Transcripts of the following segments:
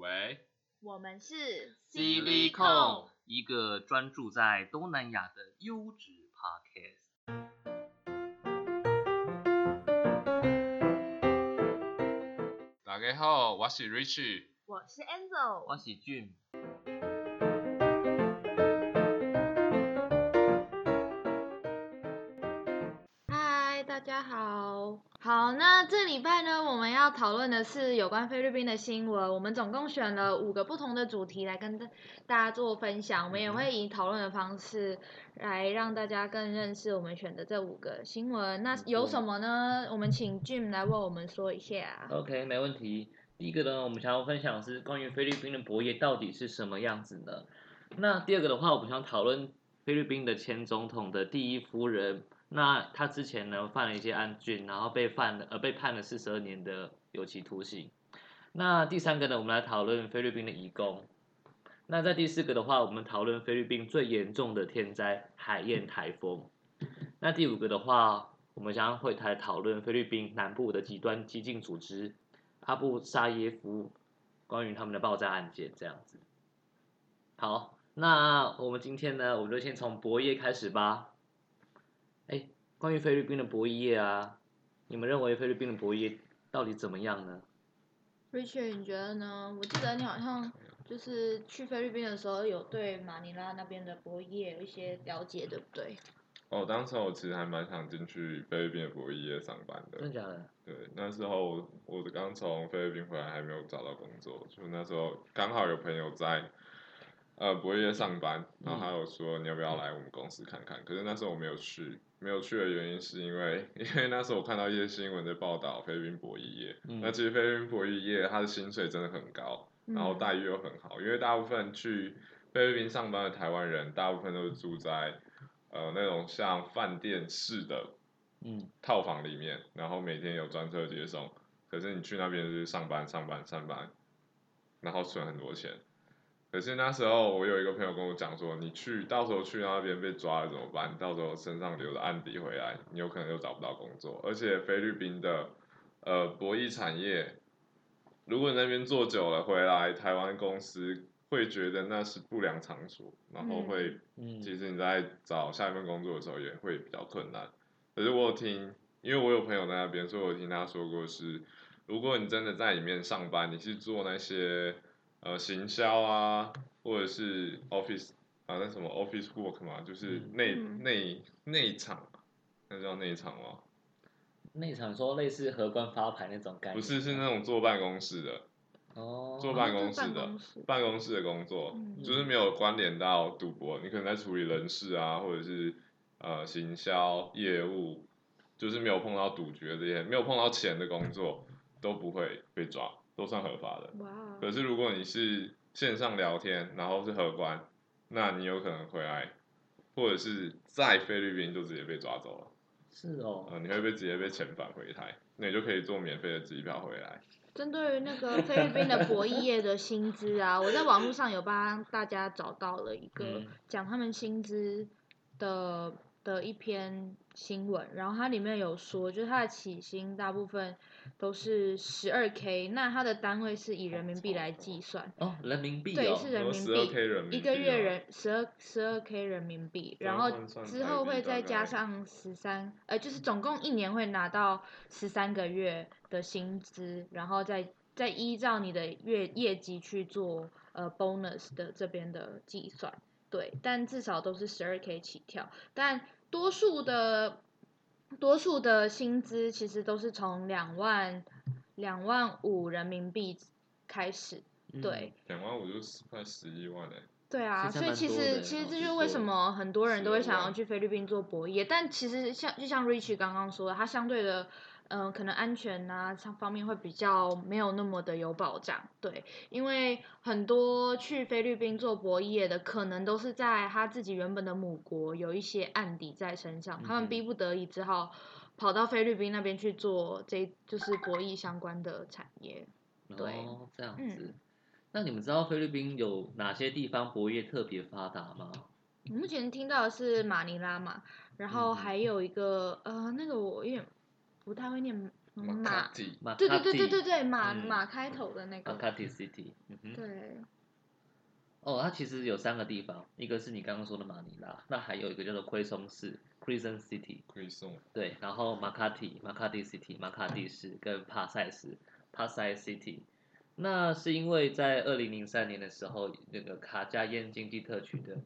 喂我们是 Silicon，一个专注在东南亚的优质 Podcast。大家好，我是 Rich。我是 Angel，我是俊，好。那这礼拜呢，我们要讨论的是有关菲律宾的新闻。我们总共选了五个不同的主题来跟大大家做分享。我们也会以讨论的方式来让大家更认识我们选的这五个新闻。那有什么呢？我们请 Jim 来为我们说一下。OK，没问题。第一个呢，我们想要分享的是关于菲律宾的博业到底是什么样子呢？那第二个的话，我们想讨论菲律宾的前总统的第一夫人。那他之前呢犯了一些案件，然后被犯了呃被判了四十二年的有期徒刑。那第三个呢，我们来讨论菲律宾的移工。那在第四个的话，我们讨论菲律宾最严重的天灾海燕台风。那第五个的话，我们将会来讨论菲律宾南部的极端激进组织阿布沙耶夫关于他们的爆炸案件这样子。好，那我们今天呢，我们就先从博业开始吧。哎，关于菲律宾的博弈业啊，你们认为菲律宾的博弈业到底怎么样呢？Richard，你觉得呢？我记得你好像就是去菲律宾的时候，有对马尼拉那边的博弈业有一些了解，对不对？哦，当时我其实还蛮想进去菲律宾的博弈业上班的。真的假的？对，那时候我我刚从菲律宾回来，还没有找到工作，就那时候刚好有朋友在呃博弈业上班，然后他有说你要不要来我们公司看看？可是那时候我没有去，没有去的原因是因为因为那时候我看到一些新闻在报道菲律宾博弈业，嗯那其实菲律宾博弈业它的薪水真的很高，然后待遇又很好，因为大部分去菲律宾上班的台湾人，大部分都是住在呃那种像饭店式的嗯套房里面，然后每天有专车接送。可是你去那边就是上班上班上班，然后存很多钱。可是那时候我有一个朋友跟我讲说，你去到时候去那边被抓了怎么办？到时候身上留着案底回来，你有可能又找不到工作。而且菲律宾的呃博弈产业，如果你那边做久了回来，台湾公司会觉得那是不良场所，然后会嗯其实你在找下一份工作的时候也会比较困难。可是我有听，因为我有朋友在那边，所以我听他说过是，如果你真的在里面上班，你去做那些呃行销啊，或者是 office 啊那什么 office work 嘛，就是内、嗯。内内场，那叫内场吗？内场说类似荷官发牌那种概念，不是，是那种坐办公室的，哦，坐办公室办的公室办公室的工作，嗯。就是没有关联到赌博，你可能在处理人事啊，或者是呃行销业务，就是没有碰到赌局这些，没有碰到钱的工作都不会被抓，都算合法的。哇，可是如果你是线上聊天，然后是荷官，那你有可能回来，或者是在菲律宾就直接被抓走了，是哦，呃，你会被直接被遣返回台，那你就可以坐免费的机票回来。针对于那个菲律宾的博弈业的薪资啊，我在网络上有帮大家找到了一个嗯讲他们薪资的的一篇新闻，然后它里面有说，就是它的起薪大部分都是十二 K，那它的单位是以人民币来计算，哦，人民币对，哦，是人民币 K 人民币一个月哦人十二十二 K 人民币，然后之后会再加上十三，呃，就是总共一年会拿到十三个月的薪资，然后再再依照你的月业绩去做呃 bonus 的这边的计算，对，但至少都是十二 K 起跳，但多数的多数的薪资其实都是从两万两万五人民币开始，嗯对。两万五就是快十一万了、对啊，所以其实其实这就是为什么很多人都会想要去菲律宾做博弈，但其实像就像 Rich 刚刚说的，它相对的，嗯、可能安全啊上方面会比较没有那么的有保障，对，因为很多去菲律宾做博弈业的，可能都是在他自己原本的母国有一些案底在身上，他们逼不得已只好跑到菲律宾那边去做这就是博弈相关的产业。对哦，这样嗯子。那你们知道菲律宾有哪些地方博业特别发达吗？我目前听到的是马尼拉嘛，然后嗯还有一个呃，那个我有点不太会念马对对对对对对，马嗯。马开头的那个，Makati City，嗯哼。对，哦，它其实有三个地方，一个是你刚刚说的马尼拉，那还有一个叫做奎松市 （Quezon City），奎松。对，然后马卡蒂 （Makati City）、马卡蒂市跟帕塞市 （Pasay City）。那是因为在二零零三年的时候，那个卡加烟经济特区的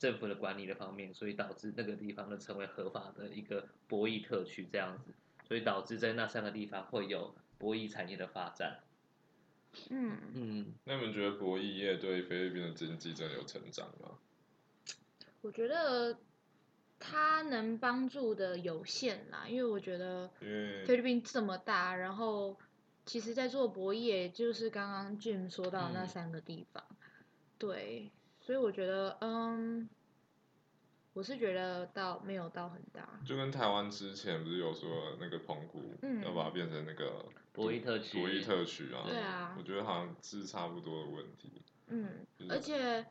政府的管理的方面，所以导致那个地方呢成为合法的一个博弈特区这样子，所以导致在那三个地方会有博弈产业的发展。嗯，嗯，那你们觉得博弈业对菲律宾的经济真的有成长吗？我觉得它能帮助的有限啦，因为我觉得菲律宾这么大，然后其实在做博弈，也就是刚刚 Jim 说到那嗯三个地方，对，所以我觉得，嗯，我是觉得到没有到很大，就跟台湾之前不是有说那个澎湖、嗯要把它变成那个博弈特区博弈特区啊？对啊我觉得好像是差不多的问题。嗯，就是而且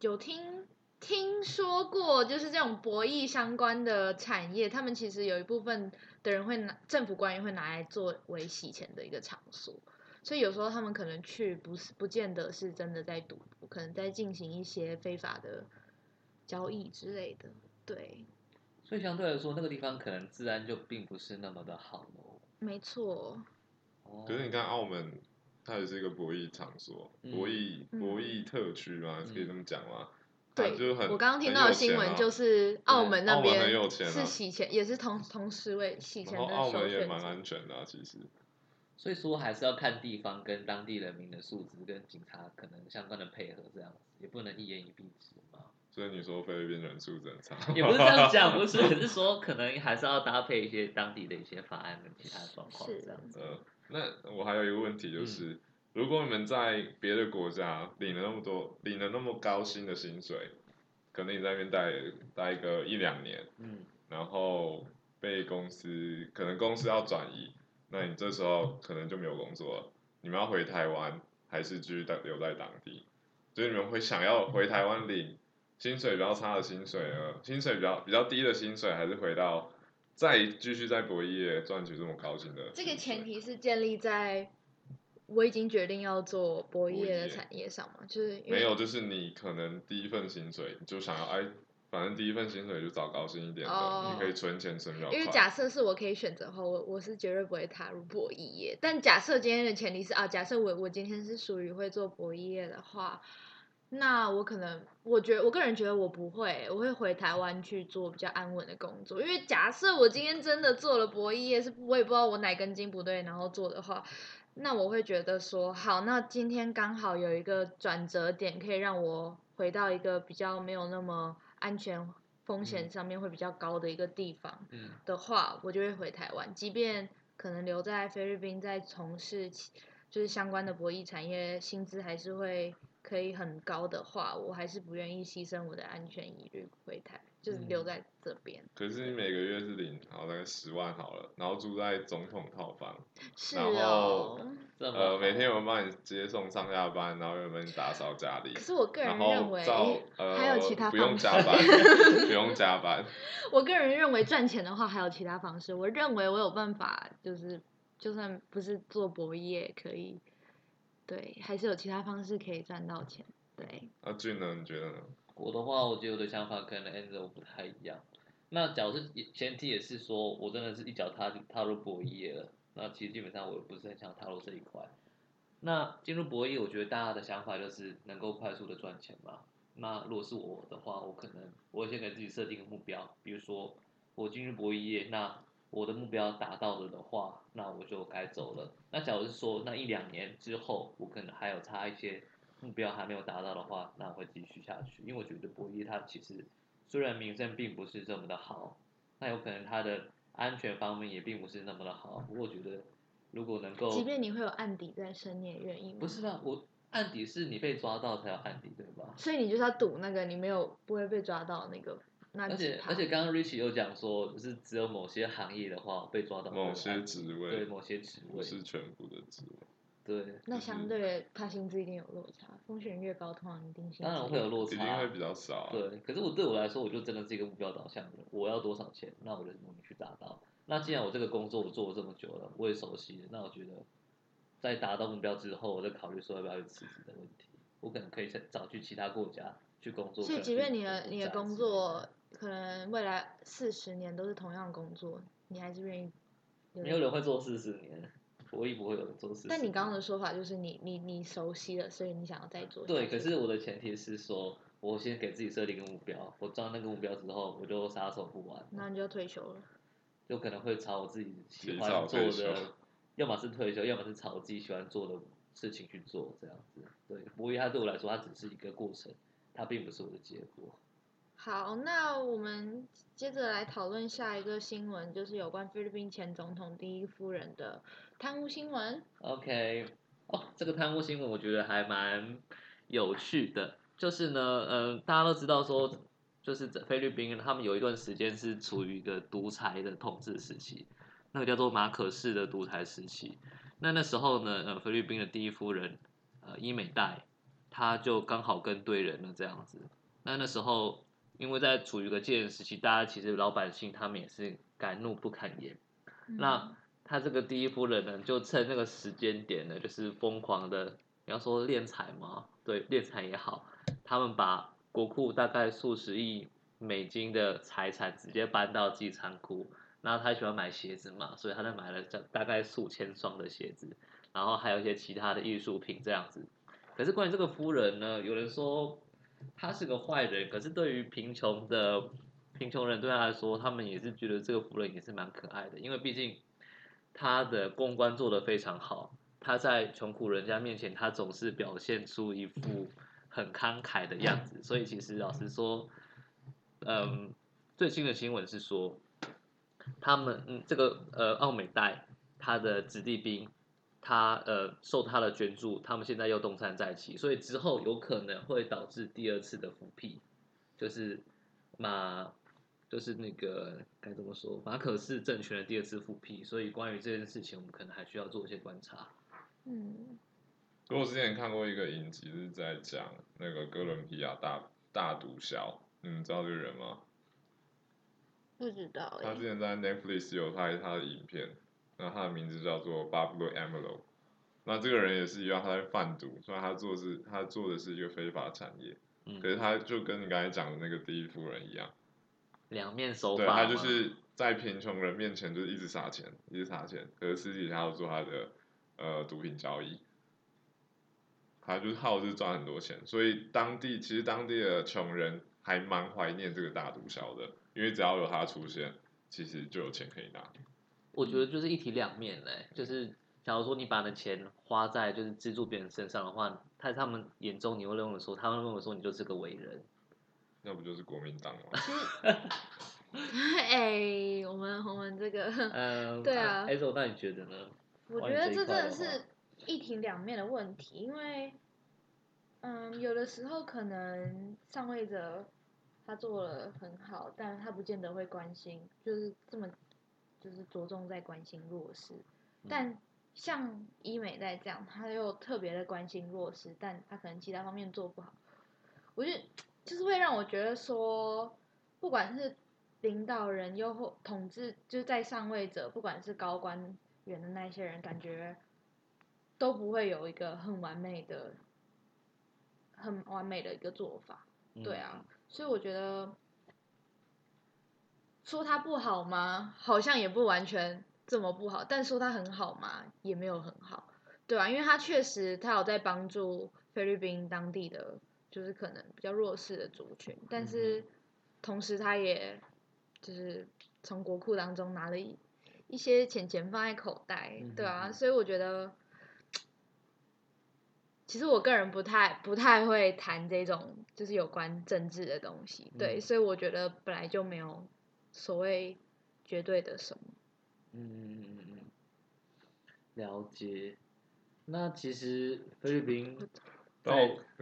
有听听说过，就是这种博弈相关的产业，他们其实有一部分的人会拿政府官员会拿来作为洗钱的一个场所，所以有时候他们可能去不是不见得是真的在赌博，可能在进行一些非法的交易之类的。对，所以相对来说，那个地方可能治安就并不是那么的好喽。没错，哦可是你看澳门，它也是一个博弈场所，嗯博弈嗯博弈特区嘛，可以这么讲吗？对它就很我刚刚听到的新闻就是澳门那澳门边是洗钱，也是同同时为洗钱然后澳的首门也蛮。安全的、啊，其实。所以说还是要看地方跟当地人民的素质跟警察可能相关的配合，这样子也不能一言以蔽之嘛。所以你说菲律宾人素质很差，也不是这样讲，不是，是说可能还是要搭配一些当地的一些法案跟其他的状况是这样子。呃，那我还有一个问题嗯就是，如果你们在别的国家领了那么多，领了那么高薪的薪水，可能你在那边待待个一两年，嗯，然后被公司可能公司要转移，那你这时候可能就没有工作了。你们要回台湾，还是继续待留在当地？所以你们会想要回台湾领薪水比较差的薪水呢？薪水比较比较低的薪水，还是回到再继续在博弈业赚取这么高薪的？这个前提是建立在我已经决定要做博弈业的产业上嘛，就是没有，就是你可能第一份薪水你就想要哎，反正第一份薪水就找高薪一点的，哦你可以存钱存比较。因为假设是我可以选择的话，我我是绝对不会踏入博弈业。但假设今天的前提是啊，假设我我今天是属于会做博弈业的话，那我可能我觉得我个人觉得我不会，我会回台湾去做比较安稳的工作。因为假设我今天真的做了博弈业，是我也不知道我哪根筋不对，然后做的话。那我会觉得说，好，那今天刚好有一个转折点，可以让我回到一个比较没有那么安全风险上面会比较高的一个地方。嗯，的话，我就会回台湾。即便可能留在菲律宾，在从事就是相关的博弈产业，薪资还是会可以很高的话，我还是不愿意牺牲我的安全疑虑回台，就是留嗯在这边。可是你每个月是领好大概十万好了，然后住在总统套房，是然哦呃，每天有人帮你接送上下班，然后有人帮你打扫家里可，是我个人然认为呃还有其他不用方式加班，不用加班，我个人认为赚钱的话还有其他方式。我认为我有办法，就是就算不是做博弈也可以，对，还是有其他方式可以赚到钱。对，那俊呢？你觉得呢？我的话，我觉得我的想法跟 Angel 不太一样。那假如是前提也是说我真的是一脚踏踏入博弈业了，那其实基本上我也不是很想踏入这一块。那进入博弈，我觉得大家的想法就是能够快速的赚钱嘛。那如果是我的话，我可能我会先给自己设定一个目标，比如说我进入博弈业，那我的目标达到了的话，那我就该走了。那假如是说那一两年之后，我可能还有差一些目标还没有达到的话，那我会继续下去，因为我觉得博弈它其实虽然名声并不是这么的好，那有可能它的安全方面也并不是那么的好。不过我觉得如果能够，即便你会有案底在身，你也愿意吗？不是啊，我案底是你被抓到才有案底，对吧？所以你就是要赌那个你没有不会被抓到那个那而且而且刚刚 Rich 有讲说，就是只有某些行业的话被抓到某些职位对某些职位，不是全部的职位，对，那相对他薪资一定有落差，风险越高，通常一定薪资当然会有落差一定差会，比较少啊。对。可是我对我来说，我就真的是一个目标导向的人，我要多少钱，那我就努力去达到。那既然我这个工作我做了这么久了，我也熟悉了，那我觉得在达到目标之后，我再考虑说要不要去辞职的问题，我可能可以再找去其他国家去工作。所以，即便你的你的工作可能未来四十年都是同样的工作，你还是愿意没有人会做四十年，博弈不会有人做四十。但你刚刚的说法就是你你你熟悉了，所以你想要再做下对，可是我的前提是说，我先给自己设定一个目标，我抓那个目标之后，我就撒手不玩，那你就要退休了。就可能会朝我自己喜提欢做的，要么是退休，要么是朝我自己喜欢做的事情去做，这样子。对，博弈它对我来说，它只是一个过程，它并不是我的结果。好，那我们接着来讨论下一个新闻，就是有关菲律宾前总统第一夫人的贪污新闻。OK，哦，这个贪污新闻我觉得还蛮有趣的，就是呢，嗯、大家都知道说，就是在菲律宾他们有一段时间是处于一个独裁的统治时期，那个叫做马可式的独裁时期。那那时候呢，呃，菲律宾的第一夫人，呃，伊美代，她就刚好跟对人了这样子。那那时候，因为在处于一个戒严时期，大家其实老百姓他们也是敢怒不敢言。那他这个第一夫人呢，就趁那个时间点呢，就是疯狂的，你要说敛财吗？对，敛财也好，他们把国库大概数十亿美金的财产直接搬到自己仓库。然后他喜欢买鞋子嘛，所以他就买了大大概数千双的鞋子，然后还有一些其他的艺术品这样子。可是关于这个夫人呢，有人说他是个坏人，可是对于贫穷的贫穷人对他来说，他们也是觉得这个夫人也是蛮可爱的，因为毕竟他的公关做得非常好，他在穷苦人家面前，他总是表现出一副很慷慨的样子，所以其实老实说，嗯，最新的新闻是说，他们嗯这个呃奥美代他的子弟兵。他呃受他的捐助，他们现在又东山再起，所以之后有可能会导致第二次的复辟，就是马就是那个该怎么说马可是政权的第二次复辟，所以关于这件事情，我们可能还需要做一些观察。嗯，我之前看过一个影集，是在讲那个哥伦比亚大大毒枭，你们知道这个人吗？不知道哎、他之前在 Netflix 有拍他的影片，那他的名字叫做 Pablo Amelo。那这个人也是一样，他在贩毒，虽然他做的是他做的是一个非法产业，嗯可，是他就跟你刚才讲的那个第一夫人一样，两面手对法对，他就是在贫穷人面前就是一直撒钱，一直撒钱，可是私底下要做他的呃毒品交易，他就是耗是赚很多钱，所以当地其实当地的穷人还蛮怀念这个大毒枭的，因为只要有他出现，其实就有钱可以拿。我觉得就是一体两面嘞，就是假如说你把你的钱花在就是资助别人身上的话，在他们眼中你会认为说，他们认为说你就是个伟人。那不就是国民党吗？哎、我们我们这个，嗯，对啊艾总，那你觉得呢？我觉得这真的是一体两面的问题，因为，嗯，有的时候可能上位者他做了很好，但他不见得会关心，就是这么，就是着重在关心弱势。嗯但像医美在这样，他又特别的关心弱势，但他可能其他方面做不好，我就就是会让我觉得说，不管是领导人又或统治，就是在上位者，不管是高官员的那些人，感觉都不会有一个很完美的、很完美的一个做法。对啊，所以我觉得说他不好吗？好像也不完全这么不好，但说他很好吗？也没有很好，对啊，因为他确实他有在帮助菲律宾当地的，就是可能比较弱势的族群，但是同时他也就是从国库当中拿了一一些钱钱放在口袋，对啊，嗯所以我觉得。其实我个人不太不太会谈这种就是有关政治的东西，对，嗯所以我觉得本来就没有所谓绝对的什么。嗯嗯嗯嗯嗯，了解。那其实菲律宾 对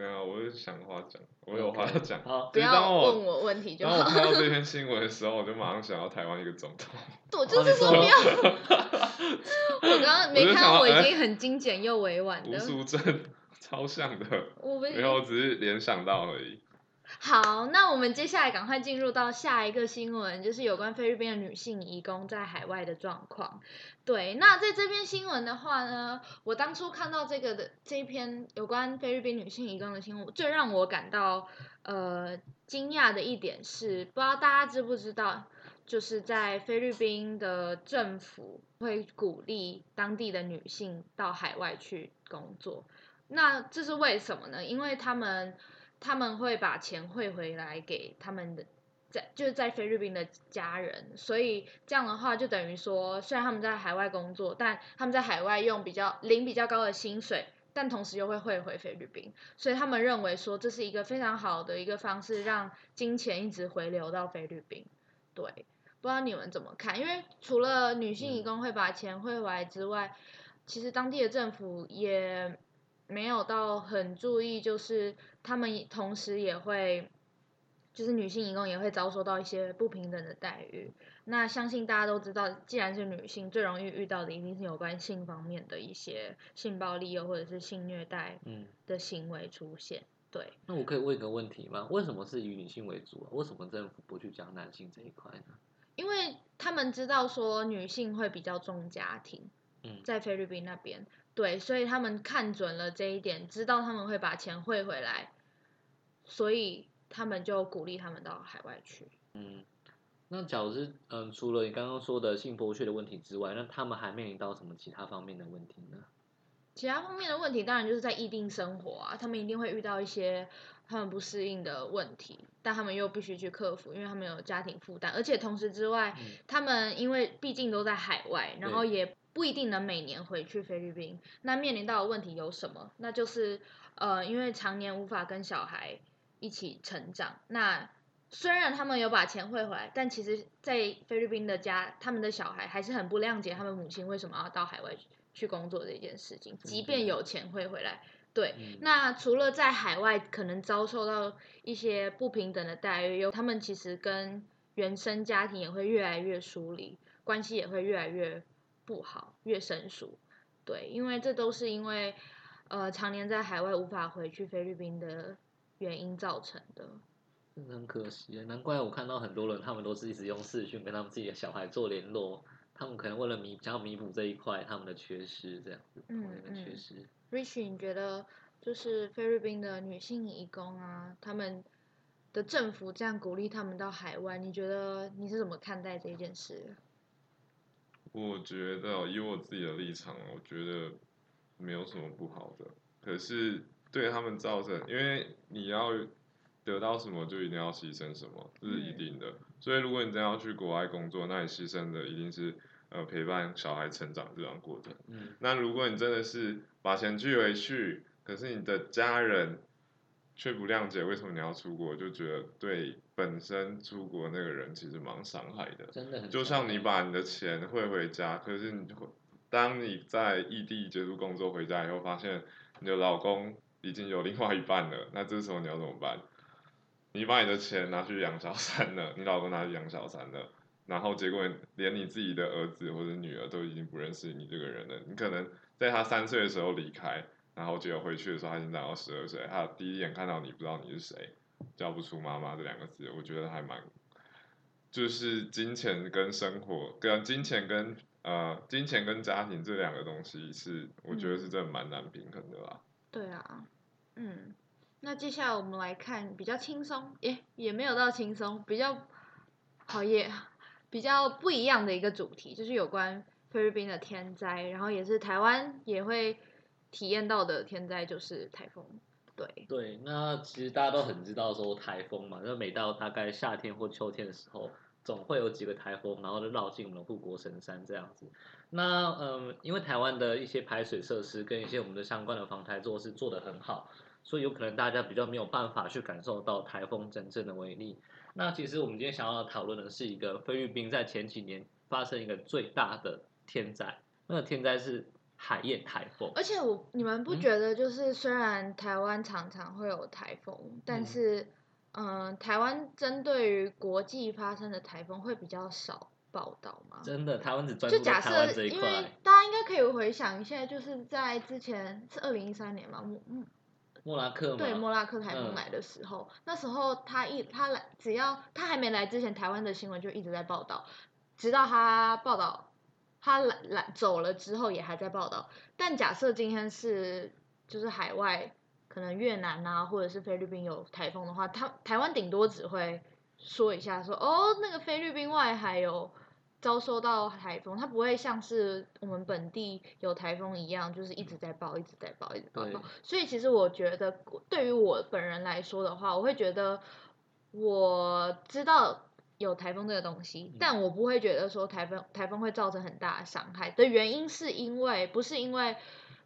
啊，我有想话讲，我有话要讲。好不要问我问题就当我好。看到 这篇新闻的时候，我就马上想到台湾一个总统。我就是说不要。我刚刚没看到，我已经很精简又委婉吴的。淑珍超像的，我没有，我只是联想到而已。好，那我们接下来赶快进入到下一个新闻，就是有关菲律宾的女性移工在海外的状况。对，那在这篇新闻的话呢，我当初看到这个的这一篇有关菲律宾女性移工的新闻，最让我感到呃惊讶的一点是，不知道大家知不知道，就是在菲律宾的政府会鼓励当地的女性到海外去工作。那这是为什么呢？因为他们他们会把钱汇回来给他们的在就是在菲律宾的家人，所以这样的话就等于说，虽然他们在海外工作，但他们在海外用比较领比较高的薪水，但同时又会汇回菲律宾，所以他们认为说这是一个非常好的一个方式，让金钱一直回流到菲律宾。对，不知道你们怎么看？因为除了女性义工会把钱汇回来之外，其实当地的政府也没有到很注意，就是他们同时也会，就是女性义工也会遭受到一些不平等的待遇。那相信大家都知道，既然是女性，最容易遇到的一定是有关性方面的一些性暴力又或者是性虐待嗯，的行为出现。对，那我可以问一个问题吗？为什么是以女性为主啊？为什么政府不去讲男性这一块呢？因为他们知道说女性会比较重家庭，嗯在菲律宾那边，对，所以他们看准了这一点，知道他们会把钱汇回来，所以他们就鼓励他们到海外去。嗯，那假如是嗯，除了你刚刚说的性剥削的问题之外，那他们还面临到什么其他方面的问题呢？其他方面的问题，当然就是在异地生活啊，他们一定会遇到一些他们不适应的问题，但他们又必须去克服，因为他们有家庭负担，而且同时之外，嗯他们因为毕竟都在海外，然后也不一定能每年回去菲律宾，那面临到的问题有什么？那就是呃，因为常年无法跟小孩一起成长，那虽然他们有把钱汇回来，但其实，在菲律宾的家，他们的小孩还是很不谅解他们母亲为什么要到海外去去工作这件事情，即便有钱汇回来。对，嗯那除了在海外可能遭受到一些不平等的待遇，有他们其实跟原生家庭也会越来越疏离，关系也会越来越不好，越生疏。对，因为这都是因为呃常年在海外无法回去菲律宾的原因造成的。真的很可惜耶，难怪我看到很多人，他们都是一直用视讯跟他们自己的小孩做联络，他们可能为了弥想要弥补这一块他们的缺失，这样子，嗯嗯失。Richie，你觉得就是菲律宾的女性移工啊，他们的政府这样鼓励他们到海外，你觉得你是怎么看待这件事？我觉得以我自己的立场，我觉得没有什么不好的。可是对他们造成，因为你要得到什么，就一定要牺牲什么，这是一定的。所以如果你真要去国外工作，那你牺牲的一定是呃陪伴小孩成长这段过程。嗯那如果你真的是把钱寄回去，可是你的家人却不谅解为什么你要出国，就觉得对本身出国那个人其实蛮伤害的。真的很就像你把你的钱汇回家，可是你会当你在异地结束工作回家以后，发现你的老公已经有另外一半了，那这时候你要怎么办？你把你的钱拿去养小三了，你老公拿去养小三了，然后结果连你自己的儿子或者女儿都已经不认识你这个人了。你可能在他三岁的时候离开，然后结果回去的时候他已经长到十二岁，他第一眼看到你不知道你是谁，叫不出妈妈这两个字，我觉得还蛮，就是金钱跟生活，跟金钱跟呃金钱跟家庭这两个东西是，我觉得是真的蛮难平衡的啦。对啊，嗯，那接下来我们来看比较轻松，也也没有到轻松，比较好也比较不一样的一个主题，就是有关菲律宾的天灾，然后也是台湾也会体验到的天灾，就是台风。对，对，那其实大家都很知道说台风嘛，那每到大概夏天或秋天的时候，总会有几个台风，然后就绕进我们的护国神山这样子。那嗯，因为台湾的一些排水设施跟一些我们的相关的防台措施做得很好，所以有可能大家比较没有办法去感受到台风真正的威力。那其实我们今天想要讨论的是一个菲律宾在前几年发生一个最大的天灾，那个天灾是海燕台风。而且我你们不嗯觉得就是虽然台湾常常会有台风，但嗯是嗯、台湾针对于国际发生的台风会比较少报道吗？真的，台湾只专就注在假台湾这一设，因为。大家应该可以回想一下，就是在之前是二零一三年嘛，木木莫拉克嘛，对莫拉克台风嗯来的时候，那时候他一他来，只要他还没来之前，台湾的新闻就一直在报道，直到他报道他来来走了之后也还在报道。但假设今天是就是海外，可能越南啊或者是菲律宾有台风的话，他台湾顶多只会说一下说哦那个菲律宾外海有。遭受到台风，它不会像是我们本地有台风一样，就是一直在报，一直在报，一直报报。所以其实我觉得，对于我本人来说的话，我会觉得我知道有台风这个东西，嗯但我不会觉得说台风台风会造成很大的伤害的原因，是因为不是因为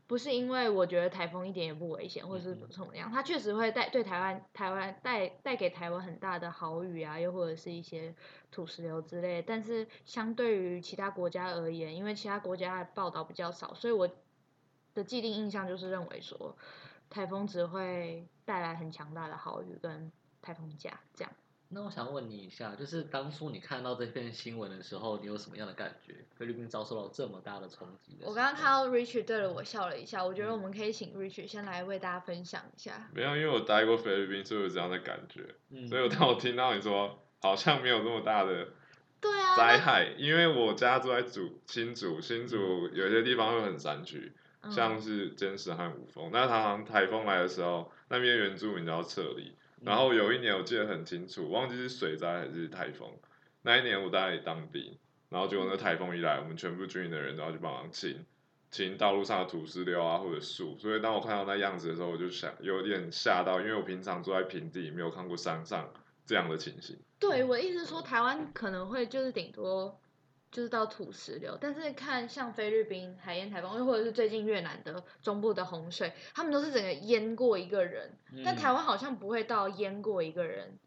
不是因为我觉得台风一点也不危险，或者是怎么样，它确实会带对台湾台湾带带给台湾很大的好雨啊，又或者是一些土石流之类。但是相对于其他国家而言，因为其他国家的报道比较少，所以我的既定印象就是认为说，台风只会带来很强大的好雨跟台风假这样。那我想问你一下，就是当初你看到这篇新闻的时候，你有什么样的感觉？菲律宾遭受到这么大的冲击的我刚刚看到 Richard 对了我笑了一下，我觉得我们可以请 Richard 先来为大家分享一下。没有，因为我待过菲律宾，所以我有这样的感觉。嗯所以我当我听到你说好像没有这么大的对啊，灾害，因为我家住在主新竹，新竹有些地方会很山区，嗯像是尖石和五峰。那常常台风来的时候，那边原住民都要撤离。嗯然后有一年我记得很清楚，忘记是水灾还是台风。那一年我在当地，然后结果那台风一来，我们全部军营的人都要去帮忙清清道路上的土石流啊或者树。所以当我看到那样子的时候，我就想有点吓到，因为我平常住在平地，没有看过山上这样的情形。对我的意思是说，台湾可能会就是顶多就是到土石流，但是看像菲律宾海燕台风，又或者是最近越南的中部的洪水，他们都是整个淹过一个人，但嗯台湾好像不会到淹过一个人，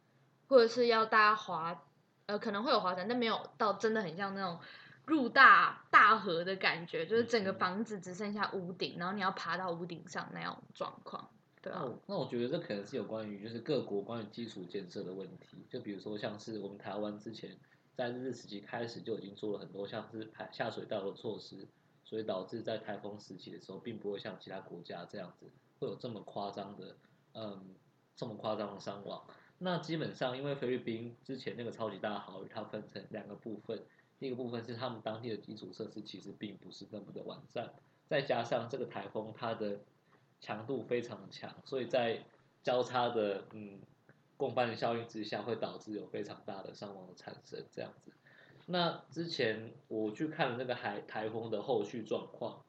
或者是要大家滑，呃，可能会有滑伞，但没有到真的很像那种入大大河的感觉，就是整个嗯。房子只剩下屋顶，然后你要爬到屋顶上那样状况，对啊，那我觉得这可能是有关于就是各国关于基础建设的问题，就比如说像是我们台湾之前在日治时期开始就已经做了很多像是排下水道的措施，所以导致在台风时期的时候，并不会像其他国家这样子会有这么夸张的嗯这么夸张的伤亡。那基本上因为菲律宾之前那个超级大豪雨，它分成两个部分，第一个部分是他们当地的基础设施其实并不是那么的完善，再加上这个台风它的强度非常强，所以在交叉的嗯共伴效应之下，会导致有非常大的伤亡的产生这样子。那之前我去看了那个海台风的后续状况，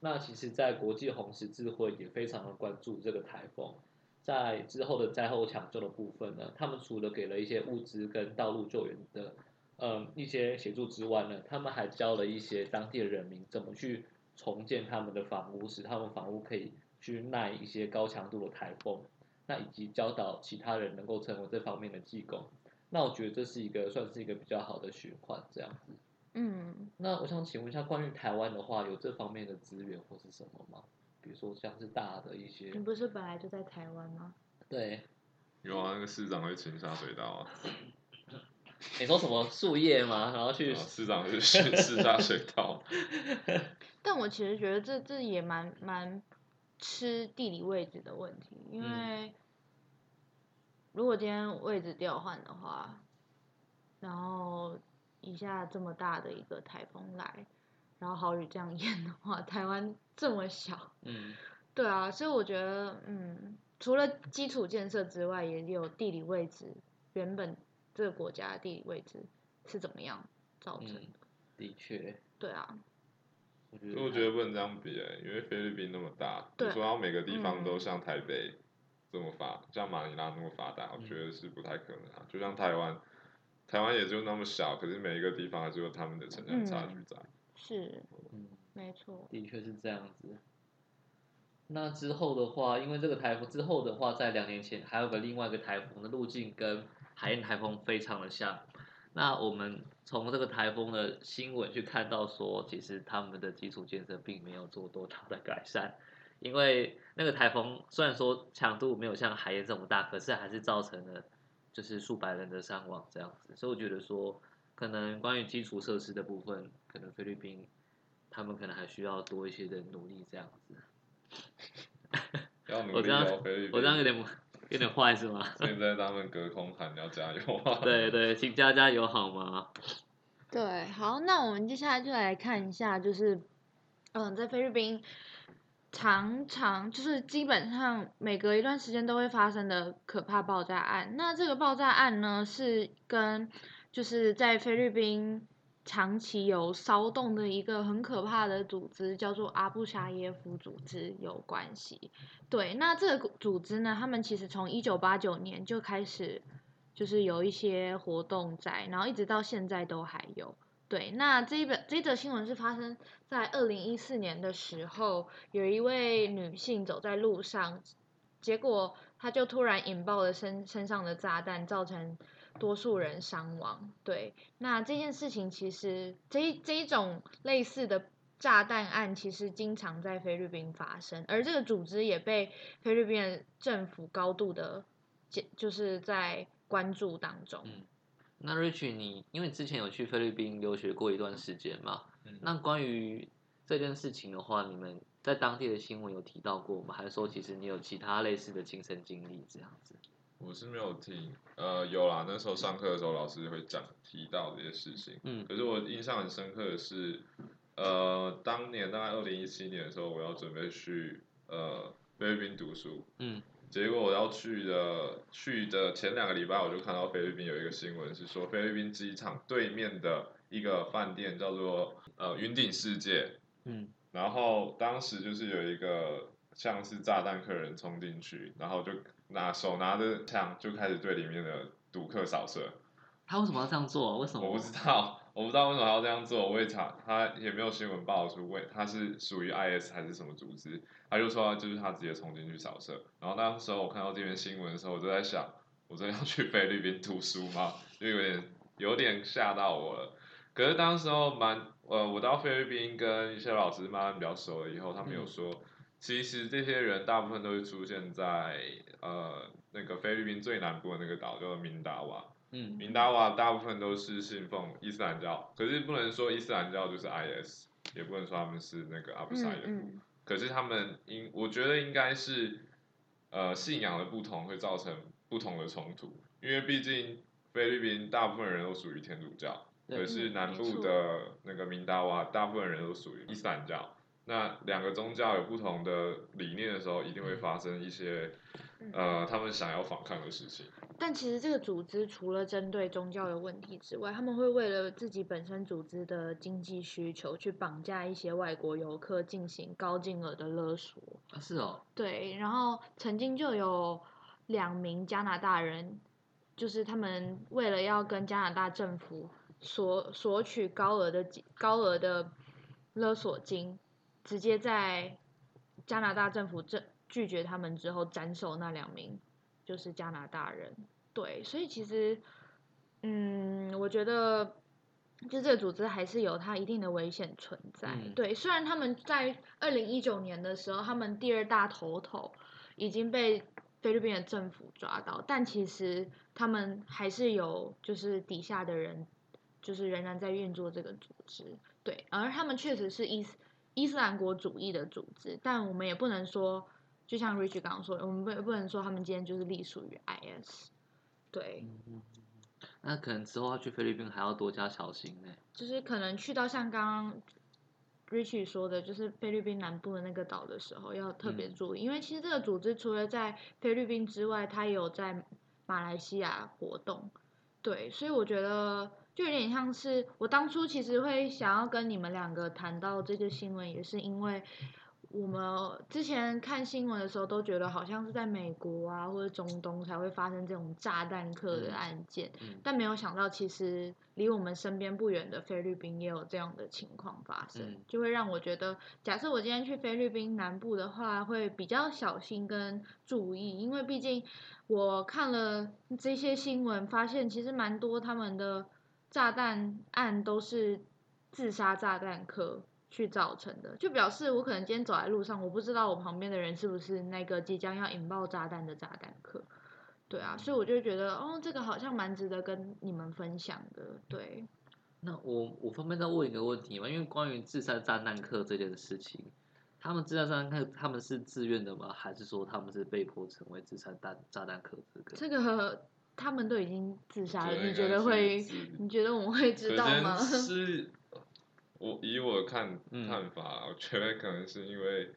那其实，在国际红十字会也非常的关注这个台风，在之后的灾后抢救的部分呢，他们除了给了一些物资跟道路救援的嗯一些协助之外呢，他们还教了一些当地的人民怎么去重建他们的房屋，使他们房屋可以去耐一些高强度的台风，那以及教导其他人能够成为这方面的技工。那我觉得这是一个算是一个比较好的循环这样子。嗯，那我想请问一下，关于台湾的话，有这方面的资源或是什么吗？比如说像是大的一些你，不是本来就在台湾吗？对，有啊，那个市长会清下水道啊，你说什么树叶吗？然后去啊市长是是是下水道。但我其实觉得这这也蛮蛮吃地理位置的问题，因为如果今天位置调换的话，然后一下这么大的一个台风来，然后好雨这样淹的话，台湾这么小，嗯。对啊，所以我觉得，嗯，除了基础建设之外，也有地理位置，原本这个国家的地理位置是怎么样造成的，嗯，的确，对啊，我觉得所以我觉得不能这样比、欸，因为菲律宾那么大，对你说要每个地方都嗯像台北这么发，像马尼拉那么发达，我嗯觉得是不太可能啊。就像台湾，台湾也就那么小，可是每一个地方还是有他们的城乡差距在。是嗯。没错，的确是这样子。那之后的话，因为这个台风之后的话，在两年前还有个另外一个台风的路径跟海燕台风非常的像。那我们从这个台风的新闻去看到说，其实他们的基础建设并没有做多大的改善，因为那个台风虽然说强度没有像海燕这么大，可是还是造成了就是数百人的伤亡这样子。所以我觉得说，可能关于基础设施的部分，可能菲律宾他们可能还需要多一些的努力这样子。我这样。我这样有点有点坏是吗？现在他们隔空喊要加油啊！对对，请加加油好吗？对，好，那我们接下来就来看一下，就是，嗯，在菲律宾常常就是基本上每隔一段时间都会发生的可怕爆炸案。那这个爆炸案呢，是跟就是在菲律宾长期有骚动的一个很可怕的组织，叫做阿布沙耶夫组织有关系。对，那这个组织呢，他们其实从一九八九年就开始。就是有一些活动在，然后一直到现在都还有。对，那这一本这一则新闻是发生在二零一四年的时候，有一位女性走在路上，结果她就突然引爆了身身上的炸弹，造成多数人伤亡。对，那这件事情其实这一这一种类似的炸弹案，其实经常在菲律宾发生，而这个组织也被菲律宾政府高度的，就是在关注当中。嗯，那 Rich，你因为之前有去菲律宾留学过一段时间嘛？嗯那关于这件事情的话，你们在当地的新闻有提到过吗？还是说其实你有其他类似的亲身经历这样子？我是没有听，呃，有啦，那时候上课的时候老师会讲提到这些事情。嗯可是我印象很深刻的是，呃，当年大概二零一七年的时候，我要准备去呃菲律宾读书，嗯结果我要去的去的前两个礼拜，我就看到菲律宾有一个新闻是说，菲律宾机场对面的一个饭店叫做呃云顶世界，嗯然后当时就是有一个像是炸弹客人冲进去，然后就拿手拿着枪就开始对里面的赌客扫射。他为什么要这样做？为什么？我不知道，我不知道为什么要这样做，我也查，他也没有新闻报出为他是属于 IS 还是什么组织，他就说就是他直接冲进去扫射。然后那时候我看到这篇新闻的时候，我就在想，我真的要去菲律宾读书吗？就有点有点吓到我了。可是当时候蛮呃，我到菲律宾跟一些老师慢慢比较熟了以后，他们有说，其实这些人大部分都是出现在呃那个菲律宾最南部的那个岛，叫做明达瓦。嗯明达瓦大部分都是信奉伊斯兰教，可是不能说伊斯兰教就是 IS，也不能说他们是那个阿布萨耶夫。嗯可是他们应，我觉得应该是，呃，信仰的不同会造成不同的冲突，因为毕竟菲律宾大部分人都属于天主教，可是嗯南部的那个明达瓦大部分人都属于伊斯兰教。那两个宗教有不同的理念的时候，一定会发生一些，嗯呃，他们想要反抗的事情。但其实这个组织除了针对宗教的问题之外，他们会为了自己本身组织的经济需求，去绑架一些外国游客进行高金额的勒索。啊是哦，对，然后曾经就有两名加拿大人，就是他们为了要跟加拿大政府索索取高额的高额的勒索金，直接在加拿大政府这拒绝他们之后斩首那两名就是加拿大人。对，所以其实，嗯，我觉得。就这个组织还是有它一定的危险存在，嗯对。虽然他们在二零一九年的时候，他们第二大头头已经被菲律宾的政府抓到，但其实他们还是有就是底下的人，就是仍然在运作这个组织，对。而他们确实是伊斯伊斯兰国主义的组织，但我们也不能说，就像 Rich 刚刚说的，我们不不能说他们今天就是隶属于 IS，对。嗯那可能之后要去菲律宾还要多加小心呢。就是可能去到像刚刚 Richie 说的，就是菲律宾南部的那个岛的时候，要特别嗯注意，因为其实这个组织除了在菲律宾之外，它也有在马来西亚活动。对，所以我觉得就有点像是我当初其实会想要跟你们两个谈到这个新闻，也是因为我们之前看新闻的时候都觉得好像是在美国啊或者中东才会发生这种炸弹客的嗯案件，嗯。但没有想到其实离我们身边不远的菲律宾也有这样的情况发生，嗯就会让我觉得，假设我今天去菲律宾南部的话，会比较小心跟注意，因为毕竟我看了这些新闻，发现其实蛮多他们的炸弹案都是自杀炸弹客去造成的，就表示我可能今天走在路上，我不知道我旁边的人是不是那个即将要引爆炸弹的炸弹客。对啊，所以我就觉得，哦，这个好像蛮值得跟你们分享的。对，那我我方便再问一个问题吗？因为关于自杀炸弹客这件事情，他们自杀炸弹客他们是自愿的吗？还是说他们是被迫成为自杀弹炸弹客？这个这个他们都已经自杀了，你觉得会？你觉得我们会知道吗？是我以我的看 嗯看法，我觉得可能是因为，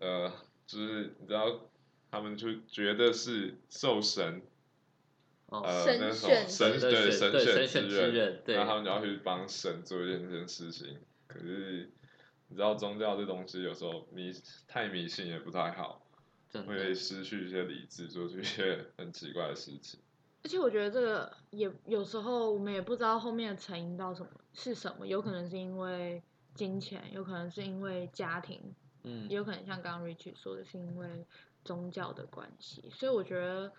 呃，就是你知道，他们就觉得是受神哦，呃神那种选神对对选对神选选之人，然后他们就要去帮神做一件这件事情。可是你知道宗教这东西有时候迷太迷信也不太好，真的会失去一些理智，做出一些很奇怪的事情。而且我觉得这个也有时候我们也不知道后面的成因到什么是什么，有可能是因为金钱，有可能是因为家庭，嗯也有可能像刚刚 Rich 说的是因为宗教的关系。所以我觉得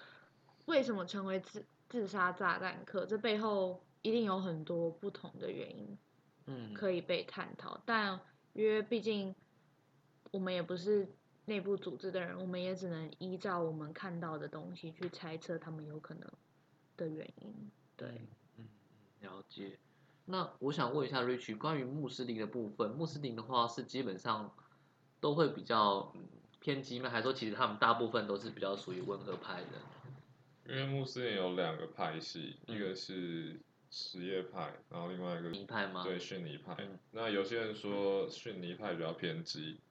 为什么成为自自杀炸弹客，这背后一定有很多不同的原因嗯可以被探讨。但因为毕竟我们也不是内部组织的人，我们也只能依照我们看到的东西去猜测他们有可能的原因。对，嗯，嗯了解。那我想问一下 Rich，关于穆斯林的部分，穆斯林的话是基本上都会比较嗯偏激吗？还是说其实他们大部分都是比较属于温和派的？因为穆斯林有两个派系，嗯一个是什叶派，然后另外一个尼派吗？对逊尼派。嗯那有些人说逊尼派比较偏激，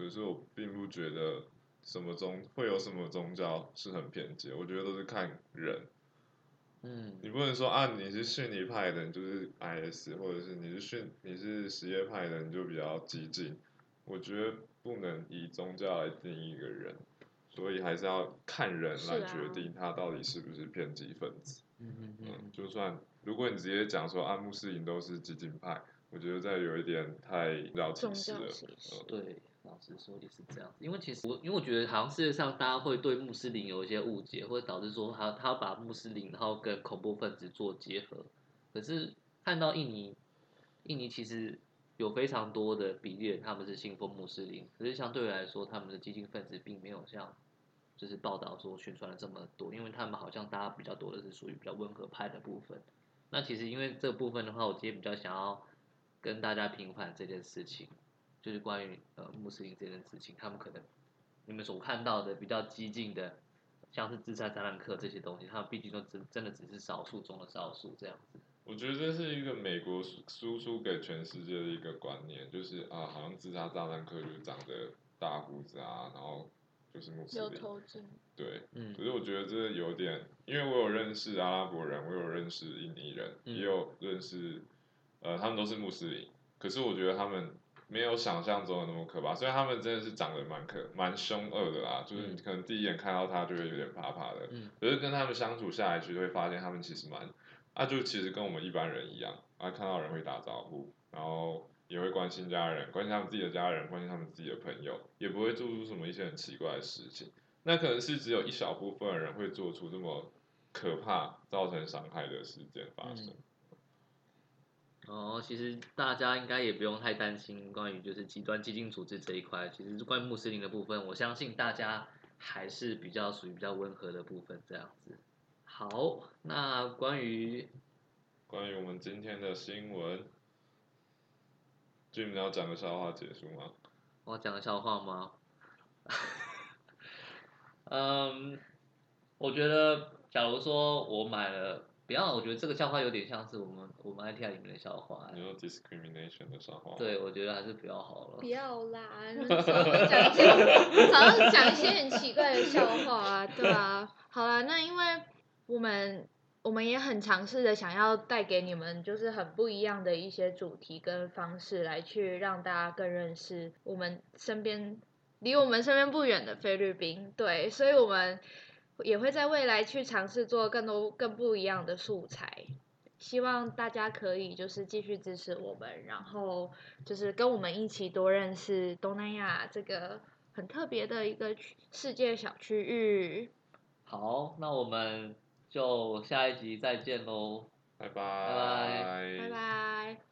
可是我并不觉得什么宗会有什么宗教是很偏激，我觉得都是看人。嗯你不能说啊，你是逊尼派的，你就是 IS，或者是你是逊你是什叶派的，你就比较激进。我觉得不能以宗教来定义一个人，所以还是要看人来决定他到底是不是偏激分子。嗯嗯嗯，嗯，就算如果你直接讲说啊，穆斯林都是激进派，我觉得这有一点太了歧宗视了。教歧视嗯对，老实说也是这样子。因为其实我因为我觉得好像世界上大家会对穆斯林有一些误解，会导致说他他把穆斯林然后跟恐怖分子做结合。可是看到印尼，印尼其实有非常多的比例他们是信奉穆斯林，可是相对来说他们的激进分子并没有像就是报道说宣传的这么多，因为他们好像大家比较多的是属于比较温和派的部分。那其实因为这部分的话，我今天比较想要跟大家平反这件事情，就是关于呃穆斯林这件事情，他们可能你们所看到的比较激进的，像是自杀展览课这些东西，他们毕竟都真真的只是少数中的少数这样子。我觉得这是一个美国输输出给全世界的一个观念，就是啊，好像自杀炸弹客就是长得大胡子啊，然后就是穆斯有林。头巾，对，嗯可是我觉得这有点，因为我有认识阿拉伯人，我有认识印尼人，嗯也有认识，呃，他们都是穆斯林，可是我觉得他们没有想象中的那么可怕，虽然他们真的是长得蛮可蛮凶恶的啦，就是嗯你可能第一眼看到他就会有点怕怕的，嗯可是跟他们相处下来，其实会发现他们其实蛮，啊，就其实跟我们一般人一样，啊，看到人会打招呼，然后也会关心家人，关心他们自己的家人，关心他们自己的朋友，也不会做出什么一些很奇怪的事情。那可能是只有一小部分人会做出这么可怕、造成伤害的事件发生。嗯哦，其实大家应该也不用太担心关于就是极端激进组织这一块。其实关于穆斯林的部分，我相信大家还是比较属于比较温和的部分这样子。好，那关于关于我们今天的新闻，Jim 你要讲个笑话结束吗？我要讲个笑话吗？嗯，我觉得，假如说我买了，不要，我觉得这个笑话有点像是我们我们 ITI 里面的笑话、你说 discrimination 的笑话？对，我觉得还是不要好了不。要啦，讲一些，常常讲一些很奇怪的笑话啊，对啊。好啦，那因为我们我们也很尝试的想要带给你们就是很不一样的一些主题跟方式，来去让大家更认识我们身边离我们身边不远的菲律宾。对，所以我们也会在未来去尝试做更多更不一样的素材。希望大家可以就是继续支持我们，然后就是跟我们一起多认识东南亚这个很特别的一个区世界小区域。好，那我们就下一集再见喽。拜拜拜拜拜。